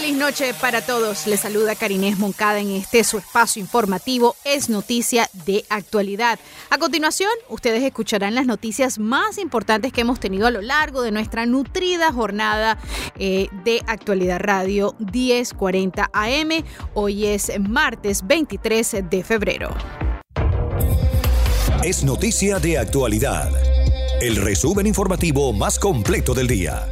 Feliz noche para todos. Les saluda Karinés Moncada en este su espacio informativo Es Noticia de Actualidad. A continuación, ustedes escucharán las noticias más importantes que hemos tenido a lo largo de nuestra nutrida jornada eh, de Actualidad Radio 1040 AM. Hoy es martes 23 de febrero. es noticia de actualidad. El resumen informativo más completo del día.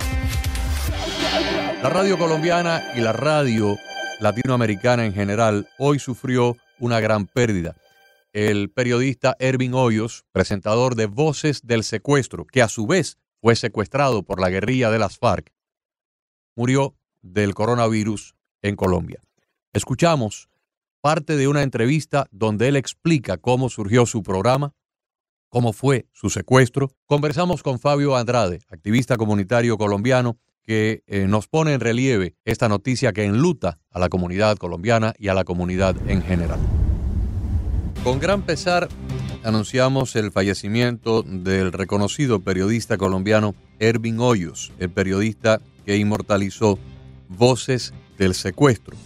La radio colombiana y la radio latinoamericana en general hoy sufrió una gran pérdida. El periodista Ervin Hoyos, presentador de Voces del Secuestro, que a su vez fue secuestrado por la guerrilla de las FARC, murió del coronavirus en Colombia. Escuchamos parte de una entrevista donde él explica cómo surgió su programa, cómo fue su secuestro. Conversamos con Fabio Andrade, activista comunitario colombiano, que eh, nos pone en relieve esta noticia que enluta a la comunidad colombiana y a la comunidad en general. Con gran pesar anunciamos el fallecimiento del reconocido periodista colombiano Ervin Hoyos, el periodista que inmortalizó Voces del Secuestro.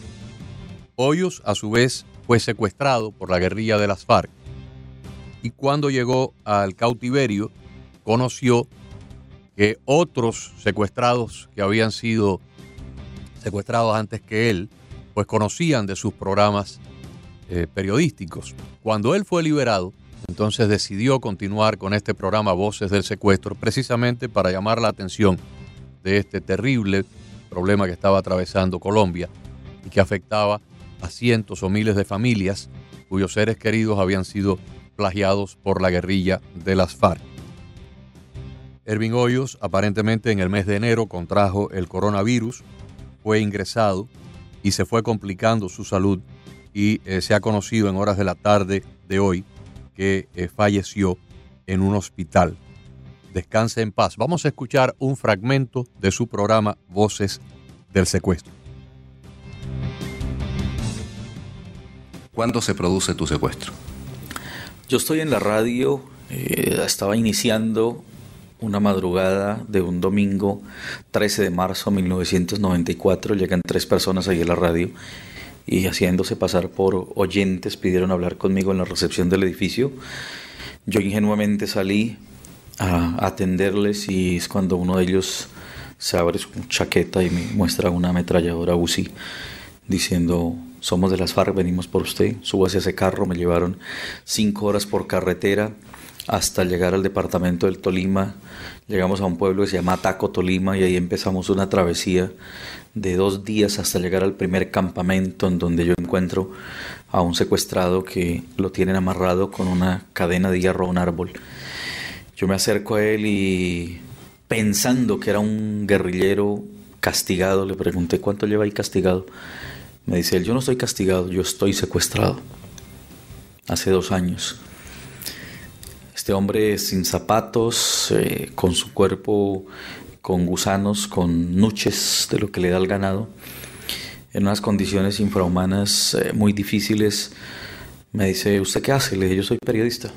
Hoyos, a su vez, fue secuestrado por la guerrilla de las FARC y cuando llegó al cautiverio conoció que otros secuestrados que habían sido secuestrados antes que él, pues conocían de sus programas eh, periodísticos. Cuando él fue liberado, entonces decidió continuar con este programa Voces del Secuestro, precisamente para llamar la atención de este terrible problema que estaba atravesando Colombia y que afectaba a cientos o miles de familias cuyos seres queridos habían sido plagiados por la guerrilla de las FARC. Ervin Hoyos aparentemente en el mes de enero contrajo el coronavirus, fue ingresado y se fue complicando su salud y eh, se ha conocido en horas de la tarde de hoy que eh, falleció en un hospital. Descanse en paz. Vamos a escuchar un fragmento de su programa Voces del Secuestro. ¿Cuándo se produce tu secuestro? Yo estoy en la radio, eh, estaba iniciando una madrugada de un domingo 13 de marzo de 1994. Llegan tres personas ahí a la radio y haciéndose pasar por oyentes pidieron hablar conmigo en la recepción del edificio. Yo ingenuamente salí a atenderles y es cuando uno de ellos se abre su chaqueta y me muestra una ametralladora UCI diciendo somos de las FARC, venimos por usted, súbase a ese carro, me llevaron cinco horas por carretera hasta llegar al departamento del Tolima. Llegamos a un pueblo que se llama Taco, Tolima, y ahí empezamos una travesía de dos días hasta llegar al primer campamento en donde yo encuentro a un secuestrado que lo tienen amarrado con una cadena de hierro a un árbol. Yo me acerco a él y pensando que era un guerrillero castigado, le pregunté cuánto lleva ahí castigado. Me dice él, yo no estoy castigado, yo estoy secuestrado. Hace dos años. Este hombre sin zapatos, eh, con su cuerpo con gusanos, con nuches de lo que le da el ganado, en unas condiciones infrahumanas eh, muy difíciles, me dice, ¿usted qué hace? Le dije, yo soy periodista.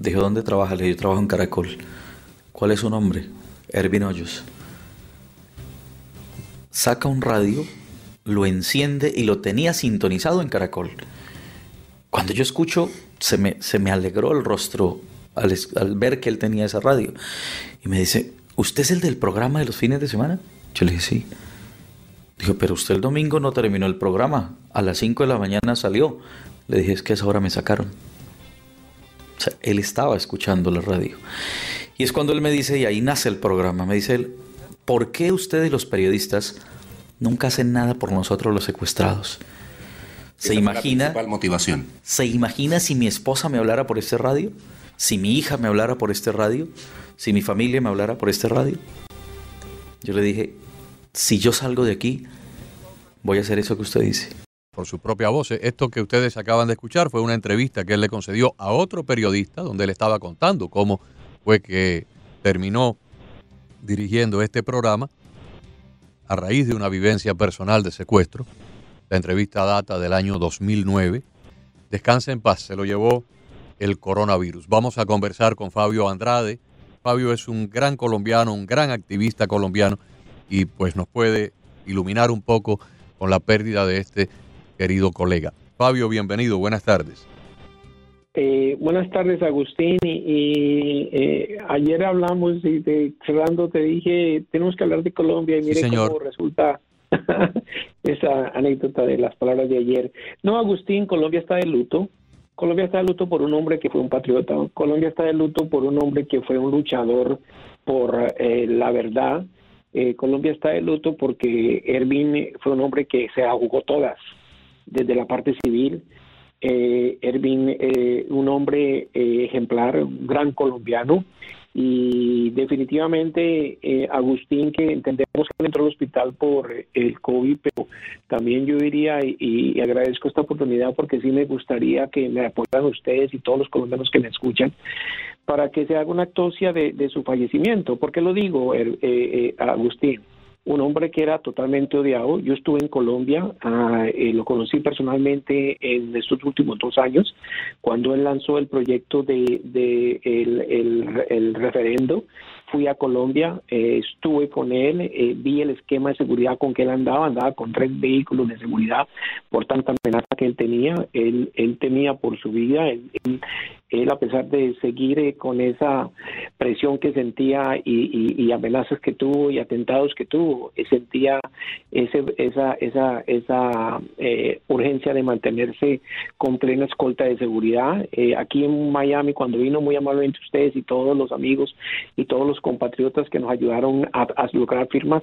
Dijo, ¿dónde trabaja? Le dije, yo trabajo en Caracol. ¿Cuál es su nombre? Ervin Hoyos. Saca un radio, lo enciende y lo tenía sintonizado en Caracol. Cuando yo escucho, se me, se me alegró el rostro al, ver que él tenía esa radio. Y me dice, ¿usted es el del programa de los fines de semana? Yo le dije, sí. Dijo, pero usted el domingo no terminó el programa. A las 5 de la mañana salió. Le dije, es que a esa hora me sacaron. O sea, él estaba escuchando la radio. Y es cuando él me dice, y ahí nace el programa, me dice él, ¿por qué ustedes los periodistas nunca hacen nada por nosotros los secuestrados. ¿Se imagina? motivación. ¿Se imagina si mi esposa me hablara por este radio? ¿Si mi hija me hablara por este radio? ¿Si mi familia me hablara por este radio? Yo le dije, si yo salgo de aquí, voy a hacer eso que usted dice. Por su propia voz. Esto que ustedes acaban de escuchar fue una entrevista que él le concedió a otro periodista donde él estaba contando cómo fue que terminó dirigiendo este programa a raíz de una vivencia personal de secuestro. La entrevista data del año 2009. Descansa en paz, se lo llevó el coronavirus. Vamos a conversar con Fabio Andrade. Fabio es un gran colombiano, un gran activista colombiano y pues nos puede iluminar un poco con la pérdida de este querido colega. Fabio, bienvenido, buenas tardes. Eh, buenas tardes, Agustín. Y, eh, ayer hablamos y de, cerrando te dije, tenemos que hablar de Colombia y mire cómo resulta esa anécdota de las palabras de ayer. No, Agustín, Colombia está de luto. Colombia está de luto por un hombre que fue un patriota. Colombia está de luto por un hombre que fue un luchador por eh, la verdad. Colombia está de luto porque Ervin fue un hombre que se jugó todas, desde la parte civil, eh, Ervin, eh, un hombre eh, ejemplar, un gran colombiano, y definitivamente eh, Agustín, que entendemos que entró al hospital por el COVID, pero también yo diría y, agradezco esta oportunidad porque sí me gustaría que me apoyaran ustedes y todos los colombianos que me escuchan para que se haga una autopsia de, su fallecimiento. ¿Por qué lo digo, Agustín? Un hombre que era totalmente odiado. Yo estuve en Colombia, eh, lo conocí personalmente en estos últimos dos años, cuando él lanzó el proyecto de, el, referendo. Fui a Colombia, eh, estuve con él, eh, vi el esquema de seguridad con que él andaba, andaba con tres vehículos de seguridad por tanta amenaza que él tenía. Él, él temía por su vida, él a pesar de seguir eh, con esa presión que sentía y, amenazas que tuvo y atentados que tuvo, eh, sentía ese, esa, esa, esa eh, urgencia de mantenerse con plena escolta de seguridad. aquí en Miami, cuando vino muy amablemente ustedes y todos los amigos y todos los compatriotas que nos ayudaron a, lograr firmas,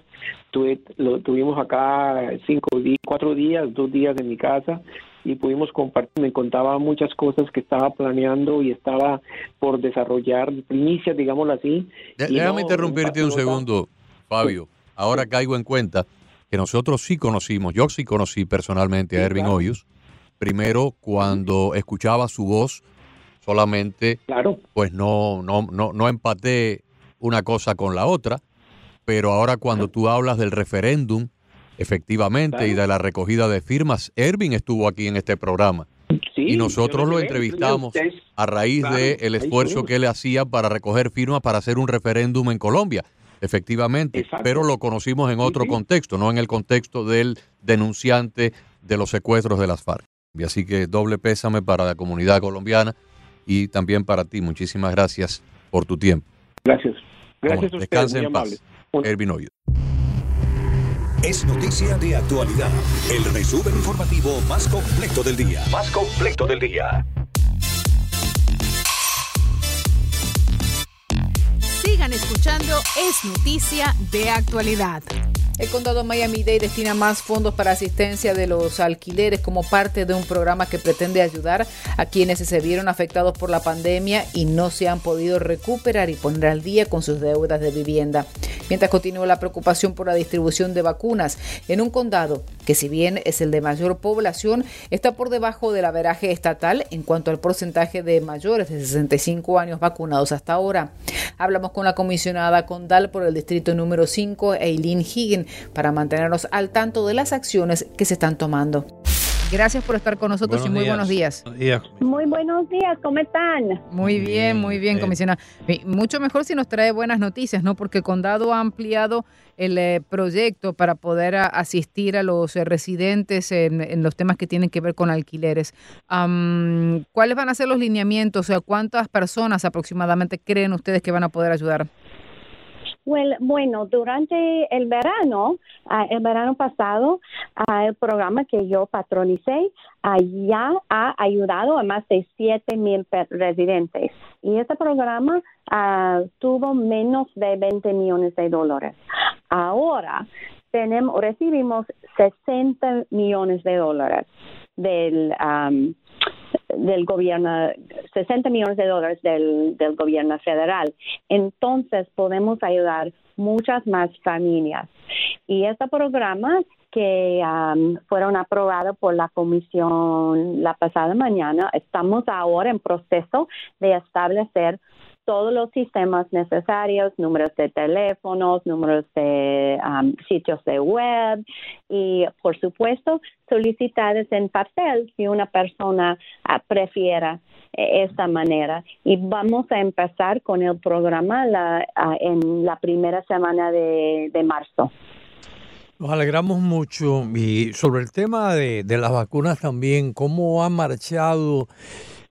lo, tuvimos acá cinco, cuatro días, dos días en mi casa y pudimos compartir, me contaba muchas cosas que estaba planeando y estaba por desarrollar, primicias, digámoslo así. Déjame interrumpirte un segundo, Fabio. Ahora caigo en cuenta que nosotros sí conocimos, yo sí conocí personalmente a Ervin Hoyos, primero cuando escuchaba su voz solamente, claro. pues no, no, no, no empaté una cosa con la otra, pero ahora cuando tú hablas del referéndum, Efectivamente, y de la recogida de firmas. Ervin estuvo aquí en este programa. y nosotros lo entrevistamos a raíz del el esfuerzo que él hacía para recoger firmas para hacer un referéndum en Colombia. Efectivamente, pero lo conocimos en otro contexto, no en el contexto del denunciante de los secuestros de las FARC. Y así que doble pésame para la comunidad colombiana y también para ti. Muchísimas gracias por tu tiempo. Gracias. Gracias a Descanse en paz. Ervin Hoyo. Es noticia de actualidad. El resumen informativo más completo del día. Más completo del día. Sigan escuchando Es noticia de actualidad. El condado Miami-Dade destina más fondos para asistencia de los alquileres como parte de un programa que pretende ayudar a quienes se vieron afectados por la pandemia y no se han podido recuperar y poner al día con sus deudas de vivienda. Mientras continúa la preocupación por la distribución de vacunas en un condado que si bien es el de mayor población, está por debajo del averaje estatal en cuanto al porcentaje de mayores de 65 años vacunados hasta ahora. Hablamos con la comisionada condal por el distrito número 5, Eileen Higgin, para mantenernos al tanto de las acciones que se están tomando. Gracias por estar con nosotros y muy buenos días. Muy buenos días, ¿cómo están? Muy bien, muy bien, comisionada. Mucho mejor si nos trae buenas noticias, ¿no? Porque el condado ha ampliado el eh, proyecto para poder asistir a los eh, residentes en, los temas que tienen que ver con alquileres. ¿Cuáles van a ser los lineamientos? O sea, ¿cuántas personas aproximadamente creen ustedes que van a poder ayudar? Bueno, durante el verano, ah, el verano pasado, ah, el programa que yo patronicé ah, ya ha ayudado a más de 7 mil residentes. Y este programa tuvo menos de 20 millones de dólares. Ahora, tenemos, recibimos 60 millones de dólares del, del gobierno, 60 millones de dólares del, del gobierno federal. Entonces podemos ayudar muchas más familias. Y este programa que fueron aprobados por la comisión la pasada mañana, estamos ahora en proceso de establecer todos los sistemas necesarios, números de teléfonos, números de sitios de web y, por supuesto, solicitadas en papel si una persona uh, prefiera eh, esta manera. Y vamos a empezar con el programa la, ah, en la primera semana de, marzo. Nos alegramos mucho y sobre el tema de, de las vacunas también, ¿cómo ha marchado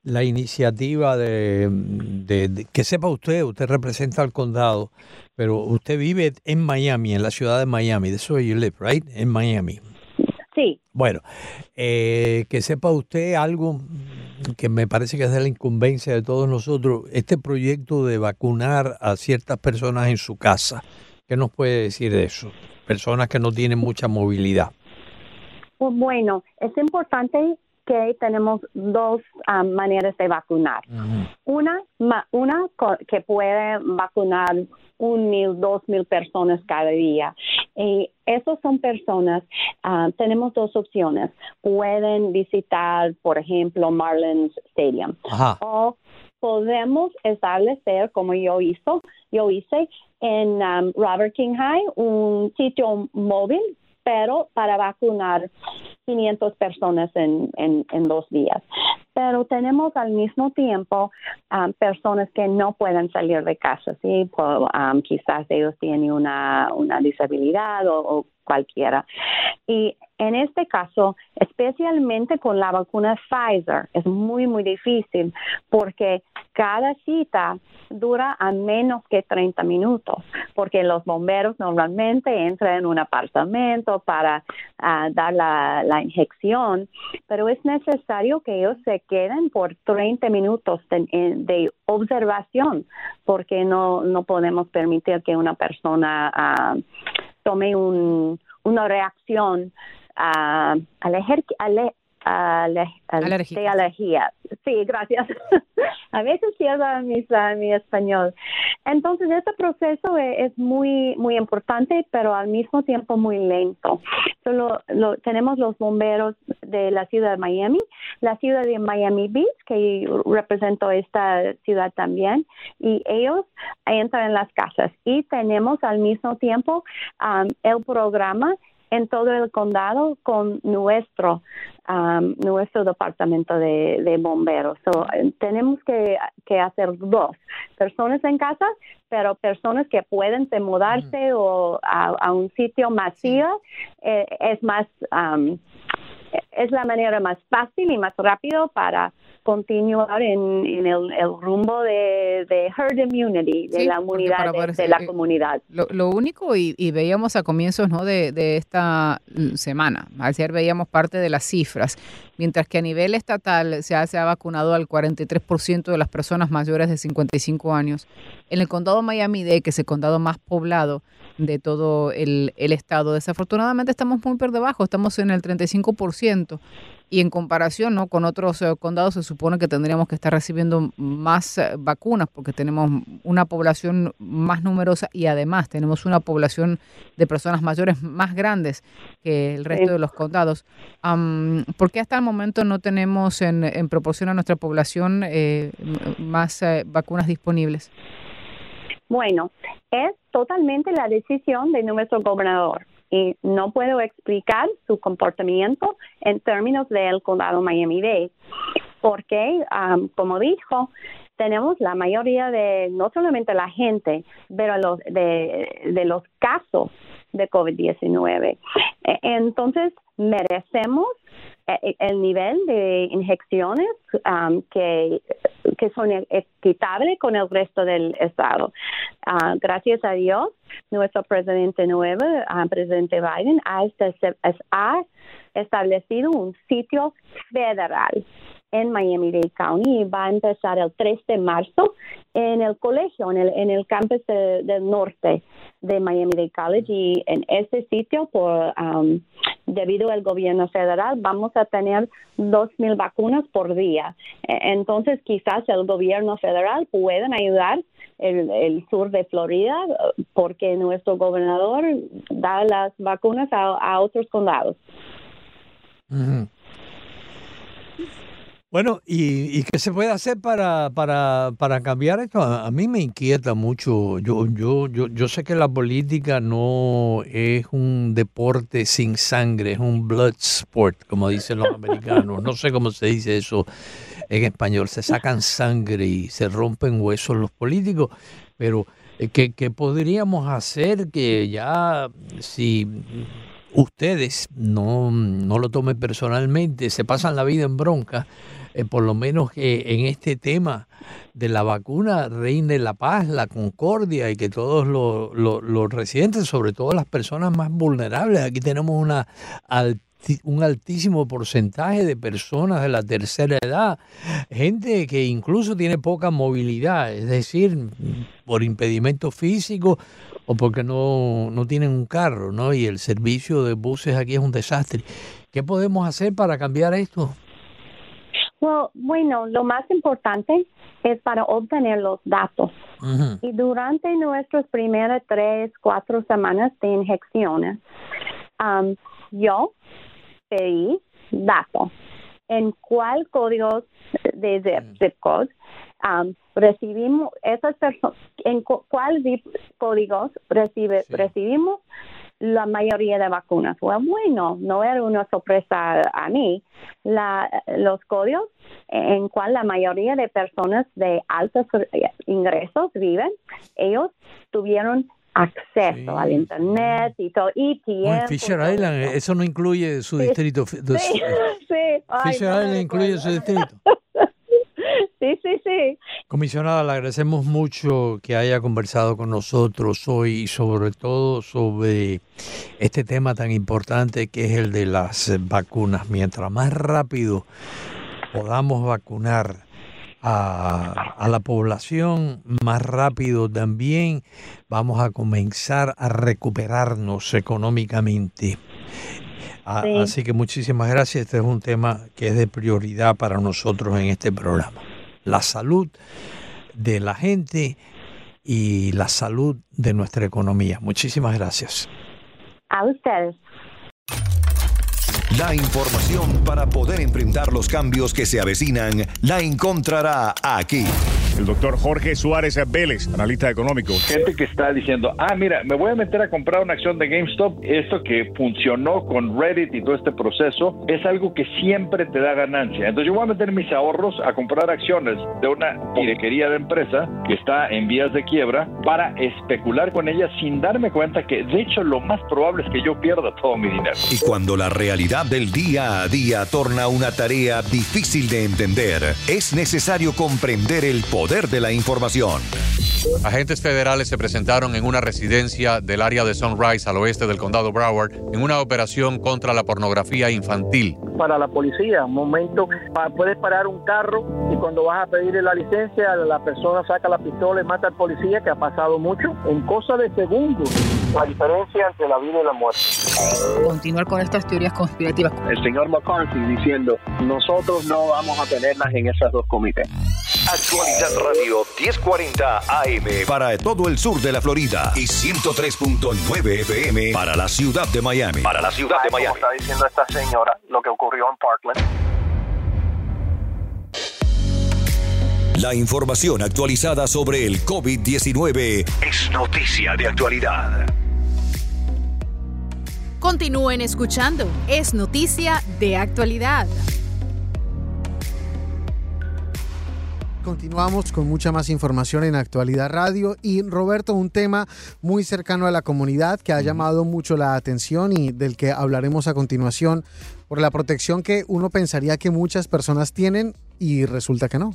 la iniciativa de, que sepa usted, usted representa al condado, pero usted vive en Miami, en la ciudad de Miami, de eso you live, right? En Miami. Sí. Bueno, eh, que sepa usted algo que me parece que es de la incumbencia de todos nosotros, este proyecto de vacunar a ciertas personas en su casa. ¿Qué nos puede decir de eso? Personas que no tienen mucha movilidad. Pues bueno, es importante que tenemos dos ah, maneras de vacunar. Una, una que puede vacunar un mil, dos mil personas cada día. Y esas son personas, ah, tenemos dos opciones. Pueden visitar, por ejemplo, Marlins Stadium. O podemos establecer, como yo hizo, yo hice en um, Robert King High, un sitio móvil pero para vacunar 500 personas en, en, dos días. Pero tenemos al mismo tiempo um, personas que no pueden salir de casa, ¿sí? Um, quizás ellos tienen una, una disabilidad o cualquiera. Y en este caso, especialmente con la vacuna Pfizer, es muy, muy difícil porque cada cita dura a menos que 30 minutos, porque los bomberos normalmente entran en un apartamento para ah, dar la, la, inyección, pero es necesario que ellos se queden por 30 minutos de, observación, porque no, no podemos permitir que una persona ah, tome un, una reacción a, a, alergia. Sí, gracias. a veces pierdo mi, mi español. Entonces, este proceso e, es, muy, muy importante, pero al mismo tiempo muy lento. Solo lo, tenemos los bomberos de la ciudad de Miami, la ciudad de Miami Beach, que represento esta ciudad también, y ellos entran en las casas. Y tenemos al mismo tiempo um, el programa en todo el condado con nuestro um, nuestro departamento de, bomberos. Eh, tenemos que, hacer dos, personas en casa, pero personas que pueden mudarse o a, un sitio masivo eh, es más um, es la manera más fácil y más rápido para continuar en, el, rumbo de, herd immunity, de la inmunidad de, la comunidad. Lo, único, y, veíamos a comienzos ¿no? de, esta semana, ayer veíamos parte de las cifras, mientras que a nivel estatal se ha, se ha vacunado al 43% de las personas mayores de 55 años, en el condado Miami-Dade, que es el condado más poblado, de todo el, estado. Desafortunadamente estamos muy por debajo, estamos en el 35% y en comparación ¿no? con otros eh, condados se supone que tendríamos que estar recibiendo más eh, vacunas porque tenemos una población más numerosa y además tenemos una población de personas mayores más grandes que el resto de los condados. ¿Por qué hasta el momento no tenemos en, en proporción a nuestra población eh, más vacunas disponibles? Bueno, es totalmente la decisión de nuestro gobernador y no puedo explicar su comportamiento en términos del condado Miami-Dade, porque, como dijo, tenemos la mayoría de, no solamente la gente, pero los, de, los casos de COVID-19. E, entonces, merecemos eh, el nivel de inyecciones que, que son equitables con el resto del Estado. Ah, gracias a Dios, nuestro presidente nuevo, uh, presidente Biden, ha, establecido un sitio federal en Miami-Dade County y va a empezar el 3 de marzo en el colegio, en el, en el campus del norte de Miami-Dade College y en ese sitio, por um, debido al gobierno federal, vamos a tener 2.000 vacunas por día. E, entonces, quizás el gobierno federal pueda ayudar el, el, sur de Florida porque nuestro gobernador da las vacunas a otros condados. Bueno, ¿y, ¿y, qué se puede hacer para, para, para cambiar esto? A, a, mí me inquieta mucho. Yo, yo, yo, yo sé que la política no es un deporte sin sangre, es un blood sport, como dicen los americanos. No sé cómo se dice eso en español. Se sacan sangre y se rompen huesos los políticos, pero eh, ¿qué, qué podríamos hacer que ya si ustedes no, no lo tomen personalmente, se pasan la vida en bronca, eh, por lo menos que en este tema de la vacuna reine la paz, la concordia y que todos los, los, residentes, sobre todo las personas más vulnerables, aquí tenemos un altísimo porcentaje de personas de la tercera edad, gente que incluso tiene poca movilidad, es decir, por impedimento físico o porque no, no tienen un carro, ¿no? Y el servicio de buses aquí es un desastre. ¿Qué podemos hacer para cambiar esto? Well, bueno, lo más importante es para obtener los datos. Uh -huh. Y durante nuestras primeras tres, cuatro semanas de inyecciones, um, yo pedí datos. En cuál código de zip, zip code um, recibimos esas personas, en cu cuál zip códigos recibe, sí. recibimos la mayoría de vacunas. Well, bueno, no era una sorpresa a mí. La, los códigos en cual la mayoría de personas de altos ingresos viven, ellos tuvieron acceso sí, al internet y todo y tiempo, Fisher Island eso no incluye su distrito sí, sí, sí. Fisher Ay, Island no incluye su distrito Sí, sí, sí. Comisionada, le agradecemos mucho que haya conversado con nosotros hoy y sobre todo sobre este tema tan importante que es el de las vacunas. Mientras más rápido podamos vacunar a, a, la población, más rápido también vamos a comenzar a recuperarnos económicamente. A, sí. Así que muchísimas gracias. Este es un tema que es de prioridad para nosotros en este programa. La salud de la gente y la salud de nuestra economía. Muchísimas gracias. A ustedes. La información para poder enfrentar los cambios que se avecinan la encontrará aquí. El doctor Jorge Suárez Vélez, analista económico. Gente que está diciendo, ah, mira, me voy a meter a comprar una acción de GameStop. Esto que funcionó con Reddit y todo este proceso es algo que siempre te da ganancia. Entonces yo voy a meter mis ahorros a comprar acciones de una pirequería de empresa que está en vías de quiebra para especular con ella sin darme cuenta que de hecho lo más probable es que yo pierda todo mi dinero. Y cuando la realidad del día a día torna una tarea difícil de entender, es necesario comprender el poder de la información. Agentes federales se presentaron en una residencia del área de Sunrise al oeste del condado Broward en una operación contra la pornografía infantil. Para la policía, un momento, puedes parar un carro y cuando vas a pedirle la licencia, la persona saca la pistola y mata al policía, que ha pasado mucho, en cosa de segundos. La diferencia entre la vida y la muerte. Continuar con estas teorías conspirativas. El señor McCarthy diciendo, nosotros no vamos a tenerlas en esas dos comités. Actualidad Radio 1040 AM. Para todo el sur de la Florida y 103.9 FM para la ciudad de Miami. Para la ciudad de Miami. Como está diciendo esta señora, lo que ocurrió en Parkland. La información actualizada sobre el COVID-19 es noticia de actualidad. Continúen escuchando, es noticia de actualidad. Continuamos con mucha más información en Actualidad Radio y Roberto, un tema muy cercano a la comunidad que ha llamado mucho la atención y del que hablaremos a continuación por la protección que uno pensaría que muchas personas tienen y resulta que no.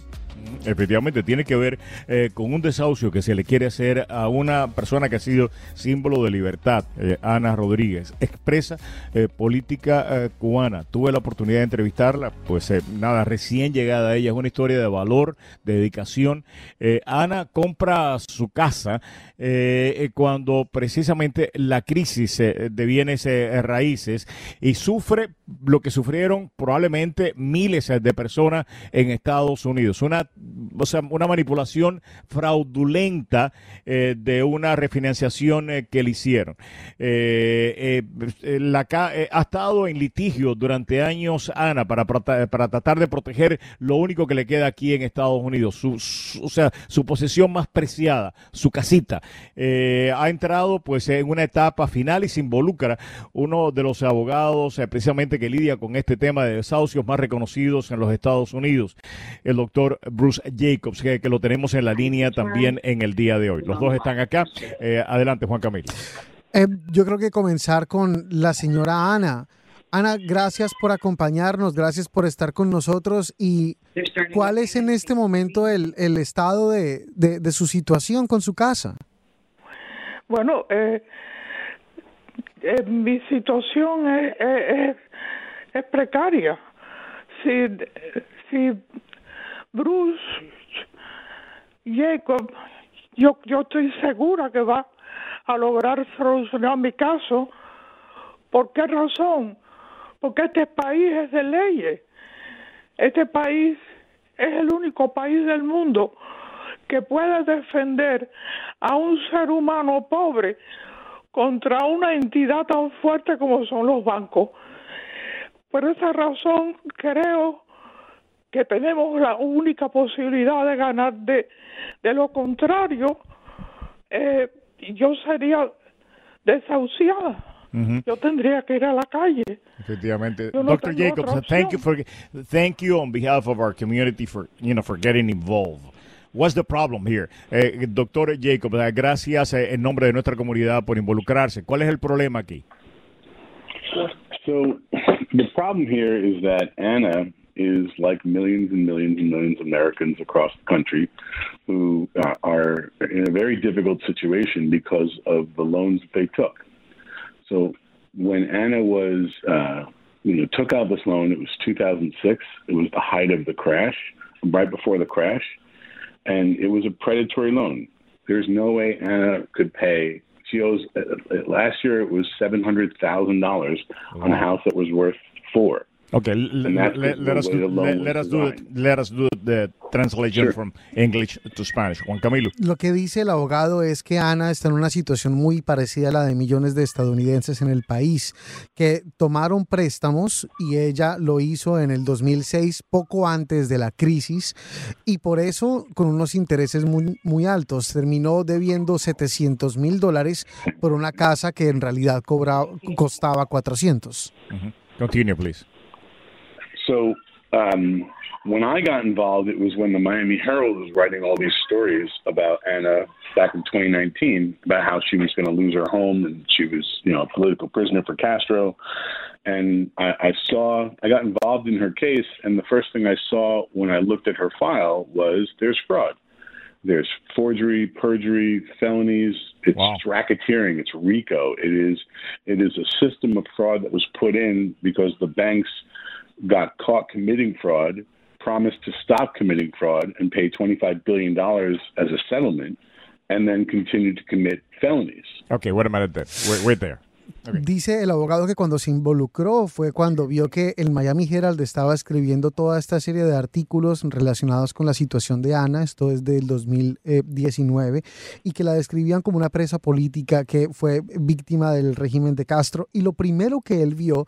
Efectivamente, tiene que ver eh, con un desahucio que se le quiere hacer a una persona que ha sido símbolo de libertad, eh, Ana Rodríguez, expresa eh, política eh, cubana. Tuve la oportunidad de entrevistarla, pues nada, recién llegada a ella, es una historia de valor, de dedicación. Ana compra su casa cuando precisamente la crisis de bienes raíces y sufre lo que sufrieron probablemente miles de personas en Estados Unidos. Una, o sea, una manipulación fraudulenta eh, de una refinanciación eh, que le hicieron. Eh, la, ha estado en litigio durante años Ana para, para tratar de proteger lo único que le queda aquí en Estados Unidos, su, su- o sea, su posesión más preciada, su casita. Ha entrado pues en una etapa final y se involucra uno de los abogados precisamente que lidia con este tema de desahucios más reconocidos en los Estados Unidos, el doctor Bruce Jacobs, que, que lo tenemos en la línea también en el día de hoy. Los dos están acá. Eh, adelante, Juan Camilo. Eh, yo creo que comenzar con la señora Ana. Ana, gracias por acompañarnos, gracias por estar con nosotros y cuál es en este momento el, el estado de, de- de su situación con su casa. Bueno, eh, eh, mi situación es, es, es- es precaria. Si, si Bruce Jacob, yo, yo estoy segura que va a lograr solucionar mi caso. ¿Por qué razón? Porque este país es de leyes. Este país es el único país del mundo que puede defender a un ser humano pobre contra una entidad tan fuerte como son los bancos. Por esa razón creo que tenemos la única posibilidad de ganar. De, de lo contrario, eh, yo sería desahuciada. Yo tendría que ir a la calle. Efectivamente. No Dr. Jacobs, thank you for thank you on behalf of our community for you know for getting involved. What's the problem here? Eh, Doctor Jacobs, eh, gracias eh, en nombre de nuestra comunidad por involucrarse. ¿Cuál es el problema aquí? So the problem here is that Anna is like millions and millions and millions of Americans across the country who uh, are in a very difficult situation because of the loans that they took. So when Anna was, uh, you know, took out this loan, it was 2006. It was the height of the crash, right before the crash, and it was a predatory loan. There's no way Anna could pay. She owes uh, uh, last year it was seven hundred thousand dollars on a house that was worth four. Okay, let, us do, let, us do it. Let us do the translation Sure. from English to Spanish. Juan Camilo. Lo que dice el abogado es que Ana está en una situación muy parecida a la de millones de estadounidenses en el país, que tomaron préstamos y ella lo hizo en el 2006, poco antes de la crisis, y por eso con unos intereses muy, muy altos. Terminó debiendo 700 mil dólares por una casa que en realidad cobraba, costaba 400. Continue, please. So um, when I got involved, it was when the Miami Herald was writing all these stories about Anna back in 2019 about how she was going to lose her home and she was, you know, a political prisoner for Castro. And I, I saw, I got involved in her case, and the first thing I saw when I looked at her file was there's fraud. There's forgery, perjury, felonies. It's racketeering. It's RICO. It is it is a system of fraud that was put in because the banks got caught committing fraud, promised to stop committing fraud, and pay twenty five billion dollars as a settlement, and then continued to commit felonies. Okay, wait a minute there. Wait, wait there. Dice el abogado que cuando se involucró fue cuando vio que el Miami Herald estaba escribiendo toda esta serie de artículos relacionados con la situación de Ana, esto es del 2019, y que la describían como una presa política que fue víctima del régimen de Castro. Y lo primero que él vio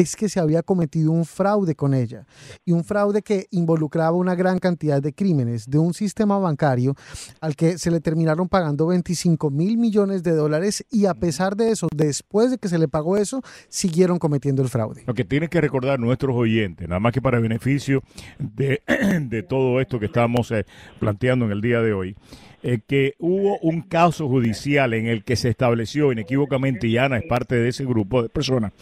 es que se había cometido un fraude con ella y un fraude que involucraba una gran cantidad de crímenes de un sistema bancario al que se le terminaron pagando 25 mil millones de dólares y a pesar de eso, después de que se le pagó eso, siguieron cometiendo el fraude. Lo que tienen que recordar nuestros oyentes, nada más que para beneficio de, de todo esto que estamos eh, planteando en el día de hoy, eh, que hubo un caso judicial en el que se estableció inequívocamente, y Ana es parte de ese grupo de personas,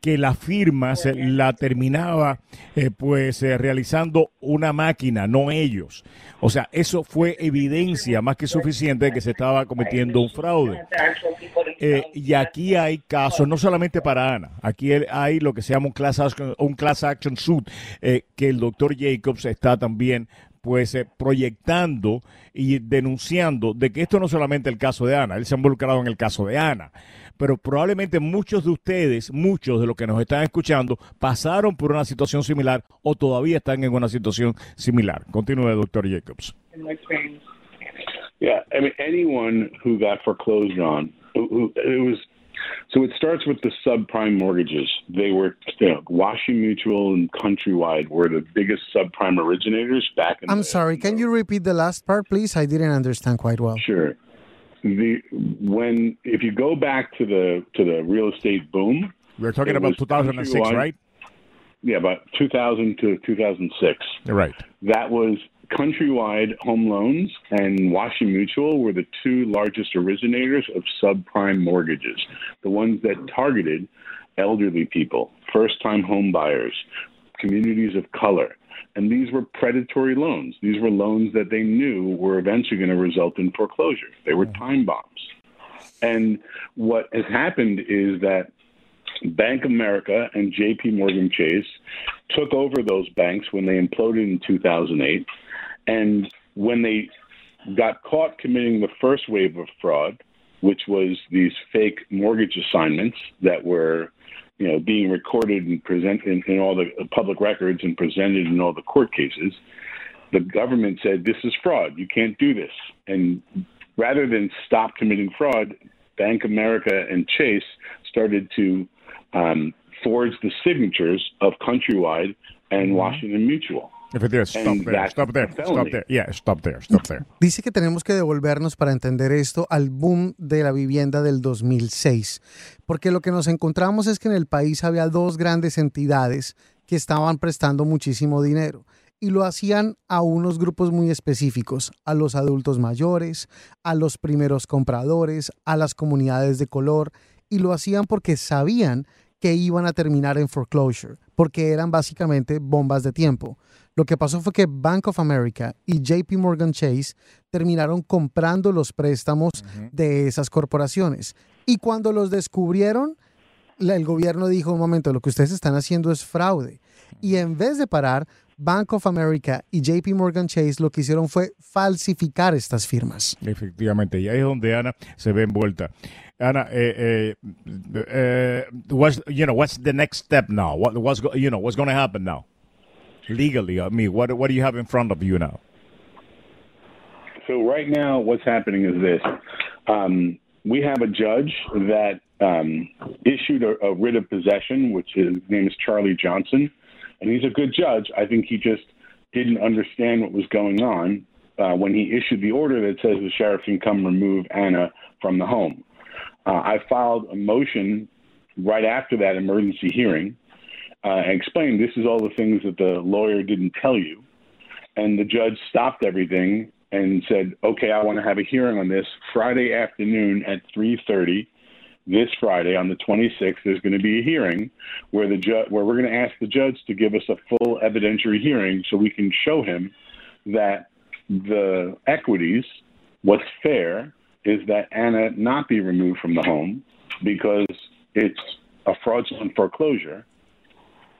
que la firma se la terminaba eh, pues eh, realizando una máquina, no ellos. O sea, eso fue evidencia más que suficiente de que se estaba cometiendo un fraude. Eh, y aquí hay casos, no solamente para Ana, aquí hay lo que se llama un class action, un class action suit, que el doctor Jacobs está también pues eh, proyectando y denunciando de que esto no es solamente el caso de Ana, él se ha involucrado en el caso de Ana, pero probablemente muchos de ustedes, muchos de los que nos están escuchando, pasaron por una situación similar o todavía están en una situación similar. Continúe, doctor Jacobs. Yeah, I mean, anyone who got foreclosed on, who, it was so it starts with the subprime mortgages. They were you know, Washington Mutual and Countrywide were the biggest subprime originators back in I'm the sorry, can you repeat the last part, please? I didn't understand quite well. Sure. The when if you go back to the to the real estate boom, We're talking about 2006, right? Yeah, about 2000 to 2006. Right. That was Countrywide Home Loans and Washington Mutual were the two largest originators of subprime mortgages, the ones that targeted elderly people, first time home buyers, communities of color. And these were predatory loans. These were loans that they knew were eventually going to result in foreclosure. They were time bombs. And what has happened is that Bank of America and JP Morgan Chase took over those banks when they imploded in 2008. And when they got caught committing the first wave of fraud, which was these fake mortgage assignments that were you know, being recorded and presented in, in all the public records and presented in all the court cases, the government said, This is fraud. You can't do this. And rather than stop committing fraud, Bank America and Chase started to um, forge the signatures of Countrywide and Washington Mutual. Efectivamente, stop there, that's stop there, a stop felony. there. Yeah, stop there, stop there. Dice que tenemos que devolvernos para entender esto al boom de la vivienda del 2006, porque lo que nos encontramos es que en el país había dos grandes entidades que estaban prestando muchísimo dinero y lo hacían a unos grupos muy específicos, a los adultos mayores, a los primeros compradores, a las comunidades de color, y lo hacían porque sabían que iban a terminar en foreclosure, porque eran básicamente bombas de tiempo. Lo que pasó fue que Bank of America y JP Morgan Chase terminaron comprando los préstamos de esas corporaciones. Y cuando los descubrieron, el gobierno dijo, un momento, lo que ustedes están haciendo es fraude. Y en vez de parar, Bank of America y JP Morgan Chase lo que hicieron fue falsificar estas firmas. Efectivamente, y ahí es donde Ana se ve envuelta. Ana, eh, eh, eh, what's, you know, what's the next step now? What, what's, go- you know, what's going to happen now? Legally, I mean, what, what do you have in front of you now? So right now, what's happening is this: um, we have a judge that um, issued a, a writ of possession, which is, his name is Charlie Johnson, and he's a good judge. I think he just didn't understand what was going on uh, when he issued the order that says the sheriff can come remove Anna from the home. Uh, I filed a motion right after that emergency hearing uh, and explained this is all the things that the lawyer didn't tell you and the judge stopped everything and said, "Okay, I want to have a hearing on this Friday afternoon at 3:30. This Friday on the 26th, there's going to be a hearing where the judge, where we're going to ask the judge to give us a full evidentiary hearing so we can show him that the equities, what's fair, is that Anna not be removed from the home because it's a fraudulent foreclosure."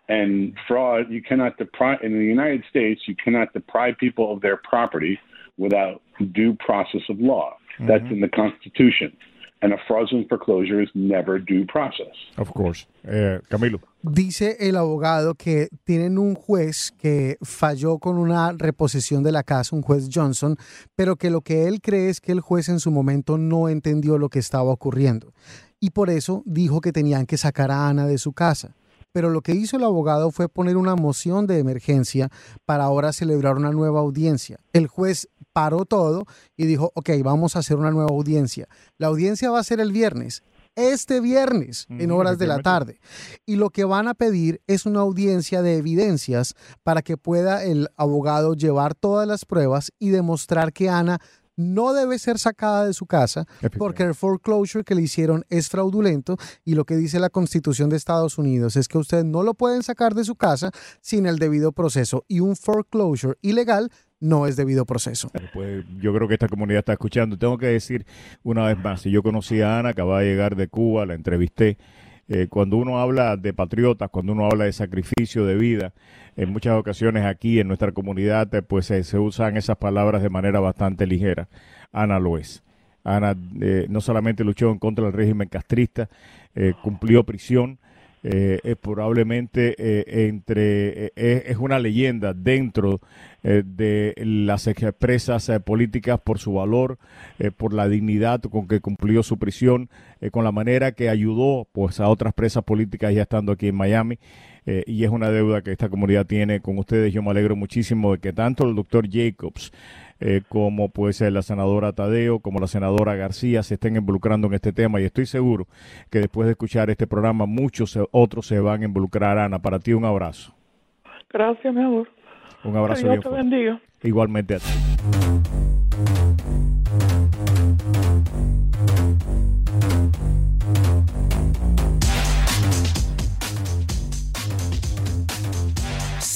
and fraud, you cannot deprive in the United States, you cannot deprive people of their property without due process of law. That's mm-hmm. in the Constitution. And a fraudulent foreclosure is never due process. Of course. Eh, Camilo. Dice el abogado que tienen un juez que falló con una reposición de la casa, un juez Johnson, pero que lo que él cree es que el juez en su momento no entendió lo que estaba ocurriendo. Y por eso dijo que tenían que sacar a Ana de su casa. Pero lo que hizo el abogado fue poner una moción de emergencia para ahora celebrar una nueva audiencia. El juez paró todo y dijo, ok, vamos a hacer una nueva audiencia. La audiencia va a ser el viernes. Este viernes, en Ujú, horas de la tarde. Y lo que van a pedir es una audiencia de evidencias para que pueda el abogado llevar todas las pruebas y demostrar que Ana no debe ser sacada de su casa porque el foreclosure que le hicieron es fraudulento y lo que dice la Constitución de Estados Unidos es que ustedes no lo pueden sacar de su casa sin el debido proceso y un foreclosure ilegal no es debido proceso. Pues yo creo que esta comunidad está escuchando. Tengo que decir una vez más, yo conocí a Ana, acaba de llegar de Cuba, la entrevisté. Eh, cuando uno habla de patriotas, cuando uno habla de sacrificio de vida, en muchas ocasiones aquí en nuestra comunidad, eh, pues eh, se usan esas palabras de manera bastante ligera. Ana lo es. Ana no solamente luchó en contra del régimen castrista, cumplió prisión, eh, es probablemente eh, entre eh, es una leyenda dentro de las expresas políticas por su valor, por la dignidad con que cumplió su prisión, con la manera que ayudó pues a otras presas políticas ya estando aquí en Miami. Y es una deuda que esta comunidad tiene con ustedes. Yo me alegro muchísimo de que tanto el doctor Jacobs eh, como pues la senadora Tadeo, como la senadora García se estén involucrando en este tema y estoy seguro que después de escuchar este programa muchos otros se van a involucrar. Ana, para ti un abrazo. Gracias, mi amor. Un abrazo. Dios te bendiga. Igualmente a ti.